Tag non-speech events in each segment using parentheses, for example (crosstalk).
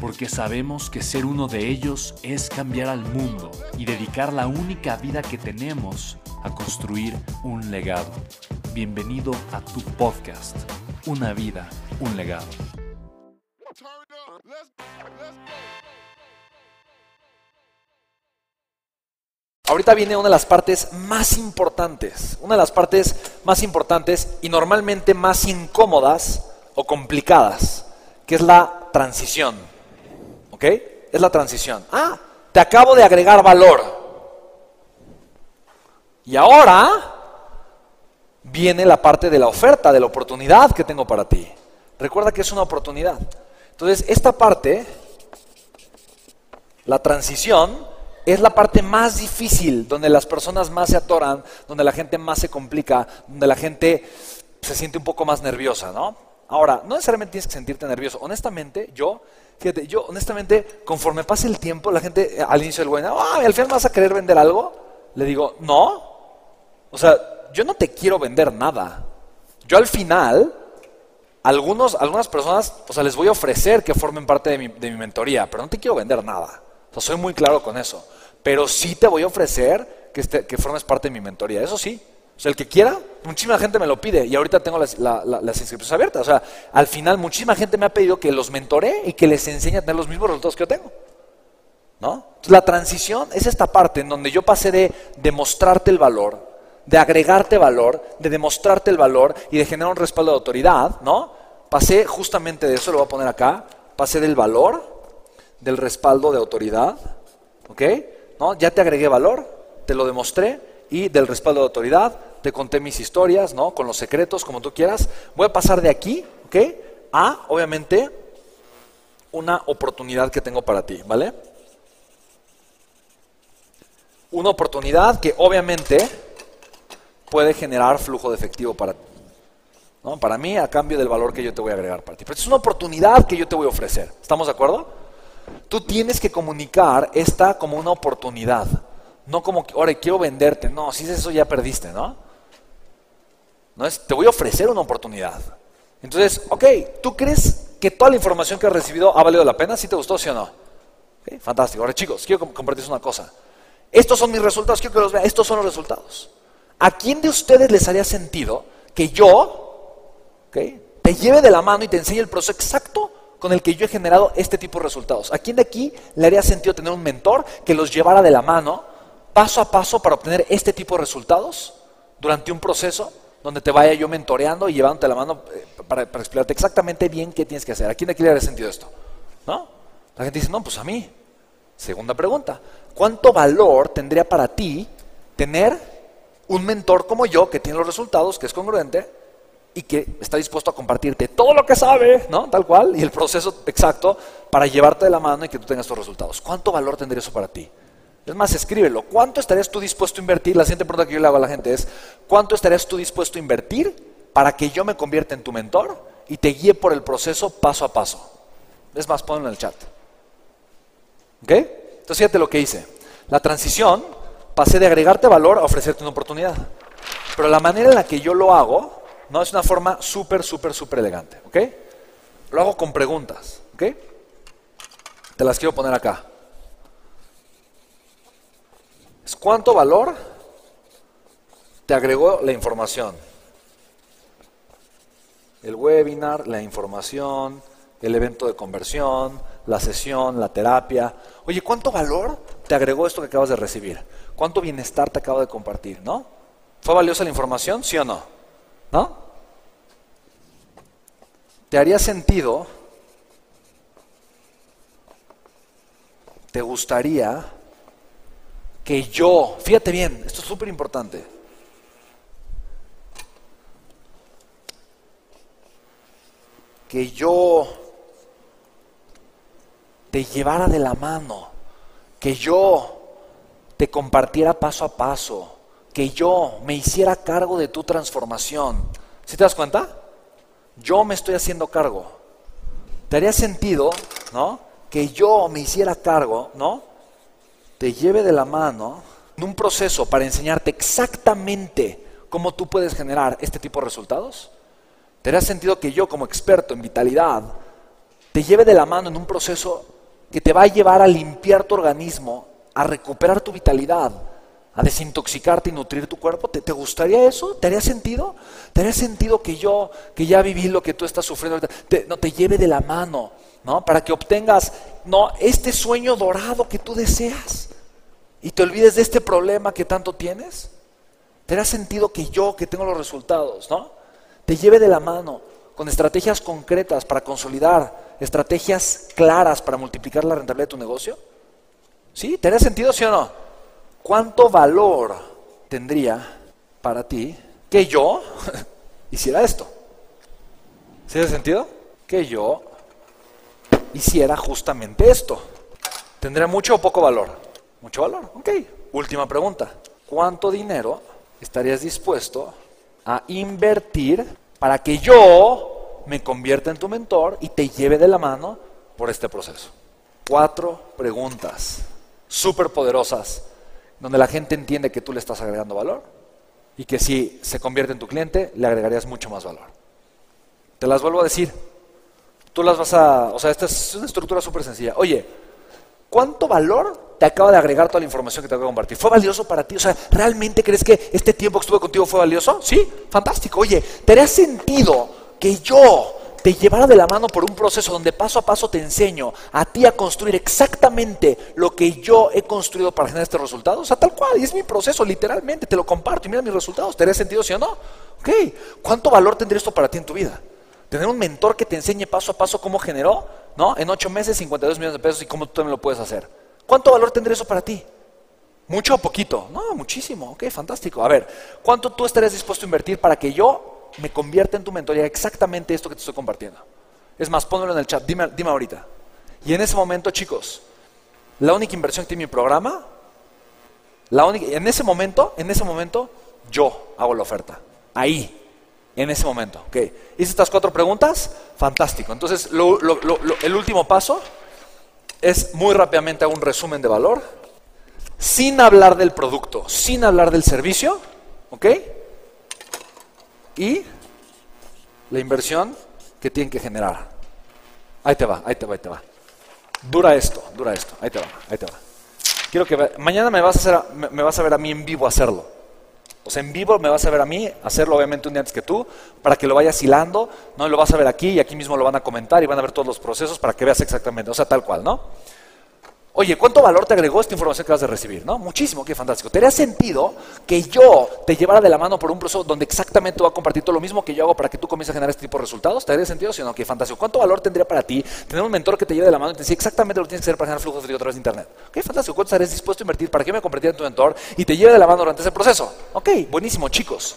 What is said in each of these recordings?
porque sabemos que ser uno de ellos es cambiar al mundo y dedicar la única vida que tenemos a construir un legado. Bienvenido a tu podcast, Una vida, un legado. Ahorita viene una de las partes más importantes, una de las partes más importantes y normalmente más incómodas o complicadas, que es la transición. ¿Ok? Es la transición. Ah, te acabo de agregar valor. Y ahora viene la parte de la oferta, de la oportunidad que tengo para ti. Recuerda que es una oportunidad. Entonces, esta parte, la transición, es la parte más difícil, donde las personas más se atoran, donde la gente más se complica, donde la gente se siente un poco más nerviosa, ¿no? Ahora, no necesariamente tienes que sentirte nervioso. Honestamente, yo Fíjate, yo honestamente, conforme pase el tiempo, la gente eh, al inicio del bueno, ah, al final vas a querer vender algo. Le digo, no. O sea, yo no te quiero vender nada. Yo al final, algunos, algunas personas, o sea, les voy a ofrecer que formen parte de mi, de mi mentoría, pero no te quiero vender nada. O sea, soy muy claro con eso. Pero sí te voy a ofrecer que, este, que formes parte de mi mentoría. Eso sí. O sea, el que quiera, muchísima gente me lo pide y ahorita tengo las, inscripciones abiertas. O sea, al final muchísima gente me ha pedido que los mentore y que les enseñe a tener los mismos resultados que yo tengo. ¿No? la transición es esta parte en donde yo pasé de demostrarte el valor, de agregarte valor, de demostrarte el valor y de generar un respaldo de autoridad, ¿no? Pasé justamente de eso, lo voy a poner acá, pasé del valor, del respaldo de autoridad, ¿ok? ¿No? Ya te agregué valor, te lo demostré y del respaldo de autoridad, te conté mis historias, ¿no? Con los secretos, como tú quieras. Voy a pasar de aquí, ¿ok? A, obviamente, una oportunidad que tengo para ti, ¿vale? Una oportunidad que obviamente puede generar flujo de efectivo para ti. ¿no? Para mí, a cambio del valor que yo te voy a agregar para ti. Pero es una oportunidad que yo te voy a ofrecer. ¿Estamos de acuerdo? Tú tienes que comunicar esta como una oportunidad. No como, ahora quiero venderte. No, si es eso ya perdiste, ¿no? No te voy a ofrecer una oportunidad. Entonces, ok, ¿tú crees que toda la información que has recibido ha valido la pena? ¿Sí te gustó, sí o no? fantástico. Ahora, chicos, quiero compartirles una cosa. Estos son mis resultados, quiero que los vean. Estos son los resultados. ¿A quién de ustedes les haría sentido que yo te lleve de la mano y te enseñe el proceso exacto con el que yo he generado este tipo de resultados? ¿A quién de aquí le haría sentido tener un mentor que los llevara de la mano paso a paso para obtener este tipo de resultados durante un proceso donde te vaya yo mentoreando y llevándote la mano eh, para, explicarte exactamente bien qué tienes que hacer. ¿A quién de aquí le haría sentido esto? ¿No? La gente dice, no, pues a mí. Segunda pregunta, ¿cuánto valor tendría para ti tener un mentor como yo que tiene los resultados, que es congruente y que está dispuesto a compartirte todo lo que sabe, ¿no? Tal cual, y el proceso exacto para llevarte de la mano y que tú tengas estos resultados. ¿Cuánto valor tendría eso para ti? Es más, escríbelo. ¿Cuánto estarías tú dispuesto a invertir? La siguiente pregunta que yo le hago a la gente es, ¿cuánto estarías tú dispuesto a invertir para que yo me convierta en tu mentor y te guíe por el proceso paso a paso? Es más, ponlo en el chat. ¿Ok? Entonces fíjate lo que hice. La transición, pasé de agregarte valor a ofrecerte una oportunidad. Pero la manera en la que yo lo hago, no es una forma súper, súper, súper elegante. ¿Ok? Lo hago con preguntas. ¿Ok? Te las quiero poner acá. ¿Cuánto valor te agregó la información? El webinar, la información, el evento de conversión, la sesión, la terapia. Oye, ¿cuánto valor te agregó esto que acabas de recibir? ¿Cuánto bienestar te acabo de compartir? ¿No? ¿Fue valiosa la información? ¿Sí o no? ¿No? ¿Te haría sentido? ¿Te gustaría que yo, fíjate bien, esto es súper importante, que yo te llevara de la mano, que yo te compartiera paso a paso, que yo me hiciera cargo de tu transformación. ¿Sí te das cuenta? Yo me estoy haciendo cargo. ¿Te haría sentido, no? Que yo me hiciera cargo, ¿no? Te lleve de la mano en un proceso para enseñarte exactamente cómo tú puedes generar este tipo de resultados. ¿Te haría sentido que yo como experto en vitalidad te lleve de la mano en un proceso que te va a llevar a limpiar tu organismo, a recuperar tu vitalidad, a desintoxicarte y nutrir tu cuerpo. ¿Te, gustaría eso? ¿Te haría sentido? ¿Te haría sentido que yo, que ya viví lo que tú estás sufriendo, te, no te lleve de la mano, ¿no? Para que obtengas, no, este sueño dorado que tú deseas y te olvides de este problema que tanto tienes. ¿Te haría sentido que yo, que tengo los resultados, ¿no? Te lleve de la mano con estrategias concretas para consolidar, estrategias claras para multiplicar la rentabilidad de tu negocio? ¿Sí? ¿Te haría sentido, sí o no? ¿Cuánto valor tendría para ti que yo (laughs) hiciera esto? ¿Sí hace sentido? Que yo hiciera justamente esto. ¿Tendría mucho o poco valor? Mucho valor, ok. Última pregunta. ¿Cuánto dinero estarías dispuesto a invertir para que yo me convierta en tu mentor y te lleve de la mano por este proceso? Cuatro preguntas súper poderosas, donde la gente entiende que tú le estás agregando valor y que si se convierte en tu cliente, le agregarías mucho más valor. Te las vuelvo a decir. Tú las vas a... O sea, esta es una estructura súper sencilla. Oye, ¿cuánto valor te acaba de agregar toda la información que te acabo de compartir? ¿Fue valioso para ti? O sea, ¿realmente crees que este tiempo que estuve contigo fue valioso? Sí, fantástico. Oye, ¿te haría sentido que yo te llevara de la mano por un proceso donde paso a paso te enseño a ti a construir exactamente lo que yo he construido para generar este resultado. O sea, tal cual, y es mi proceso, literalmente, te lo comparto y mira mis resultados. ¿Te haría sentido, sí o no? Ok, ¿cuánto valor tendría esto para ti en tu vida? Tener un mentor que te enseñe paso a paso cómo generó, ¿no? En ocho meses 52 millones de pesos y cómo tú también lo puedes hacer. ¿Cuánto valor tendría eso para ti? ¿Mucho o poquito? No, muchísimo. Ok, fantástico. A ver, ¿cuánto tú estarías dispuesto a invertir para que yo me convierte en tu mentoría exactamente esto que te estoy compartiendo. Es más, ponlo en el chat, dime, dime ahorita. Y en ese momento, chicos, la única inversión que tiene mi programa, la única, en ese momento, en ese momento, yo hago la oferta. Ahí, en ese momento. ¿ok? ¿Hice estas cuatro preguntas? Fantástico. Entonces, el último paso es muy rápidamente hago un resumen de valor, sin hablar del producto, sin hablar del servicio, ¿ok? y la inversión que tienen que generar. Ahí te va, ahí te va, ahí te va. Dura esto, dura esto, ahí te va, ahí te va. Quiero que mañana me vas, a hacer, me, vas a ver a mí en vivo hacerlo. O sea, en vivo me vas a ver a mí hacerlo obviamente un día antes que tú, para que lo vayas hilando, ¿no? Lo vas a ver aquí y aquí mismo lo van a comentar y van a ver todos los procesos para que veas exactamente, o sea, tal cual, ¿no? Oye, ¿cuánto valor te agregó esta información que vas a recibir? ¿No? Muchísimo, qué fantástico. ¿Te haría sentido que yo te llevara de la mano por un proceso donde exactamente voy a compartir todo lo mismo que yo hago para que tú comiences a generar este tipo de resultados? ¿Te haría sentido? Sí no, qué fantástico. ¿Cuánto valor tendría para ti tener un mentor que te lleve de la mano y te dice exactamente lo que tienes que hacer para generar flujos de a través de Internet? Qué fantástico. ¿Cuánto estarías dispuesto a invertir para que me convirtiera en tu mentor y te lleve de la mano durante ese proceso? Ok, buenísimo, chicos.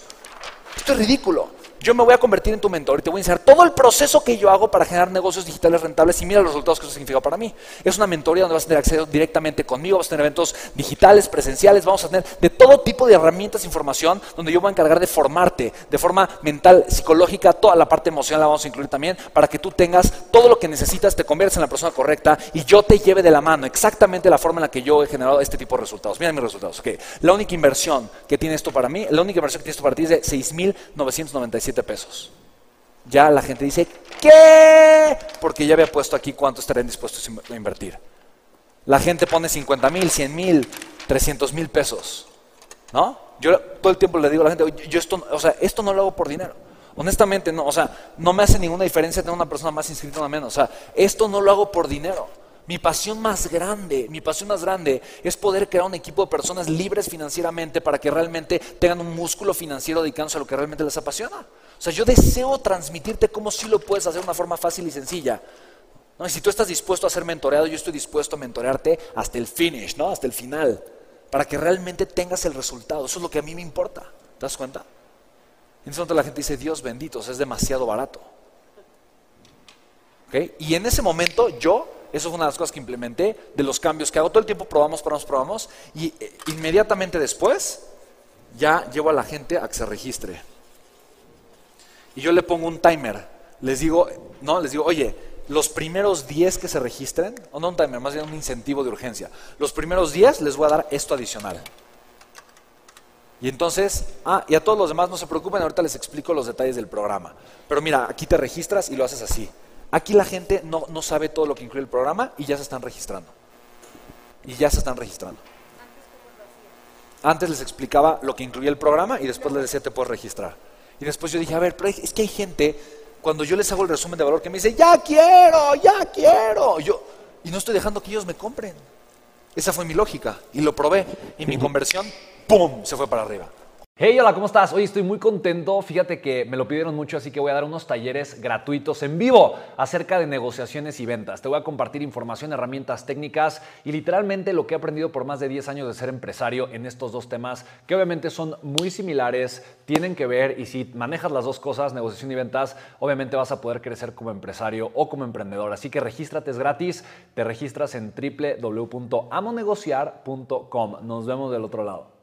Esto es ridículo yo me voy a convertir en tu mentor y te voy a enseñar todo el proceso que yo hago para generar negocios digitales rentables y mira los resultados que eso significa para mí. Es una mentoría donde vas a tener acceso directamente conmigo, vas a tener eventos digitales, presenciales, vamos a tener de todo tipo de herramientas, información, donde yo voy a encargar de formarte de forma mental, psicológica, toda la parte emocional la vamos a incluir también, para que tú tengas todo lo que necesitas, te conviertas en la persona correcta y yo te lleve de la mano exactamente la forma en la que yo he generado este tipo de resultados. Mira mis resultados. Okay. La única inversión que tiene esto para mí, la única inversión que tiene esto para ti es de 6.997 pesos. Ya la gente dice, ¿qué? Porque ya había puesto aquí cuánto estarían dispuestos a invertir. La gente pone 50 mil, 100 mil, 300 mil pesos. ¿No? Yo todo el tiempo le digo a la gente, yo esto, o sea, esto no lo hago por dinero. Honestamente, no, o sea, no me hace ninguna diferencia tener una persona más inscrita o una menos. O sea, esto no lo hago por dinero. Mi pasión más grande, mi pasión más grande es poder crear un equipo de personas libres financieramente para que realmente tengan un músculo financiero dedicándose a lo que realmente les apasiona. O sea, yo deseo transmitirte cómo sí lo puedes hacer de una forma fácil y sencilla. ¿No? Y si tú estás dispuesto a ser mentoreado, yo estoy dispuesto a mentorearte hasta el finish, ¿no? hasta el final, para que realmente tengas el resultado. Eso es lo que a mí me importa. ¿Te das cuenta? Entonces la gente dice, Dios bendito, es demasiado barato. Y en ese momento yo, eso fue una de las cosas que implementé, de los cambios que hago, todo el tiempo probamos, probamos, probamos, y eh, inmediatamente después ya llevo a la gente a que se registre. Y yo le pongo un timer, les digo, no, les digo, oye, los primeros 10 que se registren, o no un timer, más bien un incentivo de urgencia, los primeros 10 les voy a dar esto adicional. Y entonces, ah, y a todos los demás no se preocupen, ahorita les explico los detalles del programa. Pero mira, aquí te registras y lo haces así. Aquí la gente no, no sabe todo lo que incluye el programa y ya se están registrando. Y ya se están registrando. Antes les explicaba lo que incluía el programa y después les decía te puedes registrar. Y después yo dije, a ver, pero es que hay gente, cuando yo les hago el resumen de valor, que me dice, ya quiero, ya quiero. yo, y no estoy dejando que ellos me compren. Esa fue mi lógica. Y lo probé. Y mi conversión ¡pum! se fue para arriba. Hey, hola, ¿cómo estás? Hoy estoy muy contento. Fíjate que me lo pidieron mucho, así que voy a dar unos talleres gratuitos en vivo acerca de negociaciones y ventas. Te voy a compartir información, herramientas técnicas y literalmente lo que he aprendido por más de 10 años de ser empresario en estos dos temas, que obviamente son muy similares, tienen que ver y si manejas las dos cosas, negociación y ventas, obviamente vas a poder crecer como empresario o como emprendedor. Así que regístrate, es gratis. Te registras en www.amonegociar.com. Nos vemos del otro lado.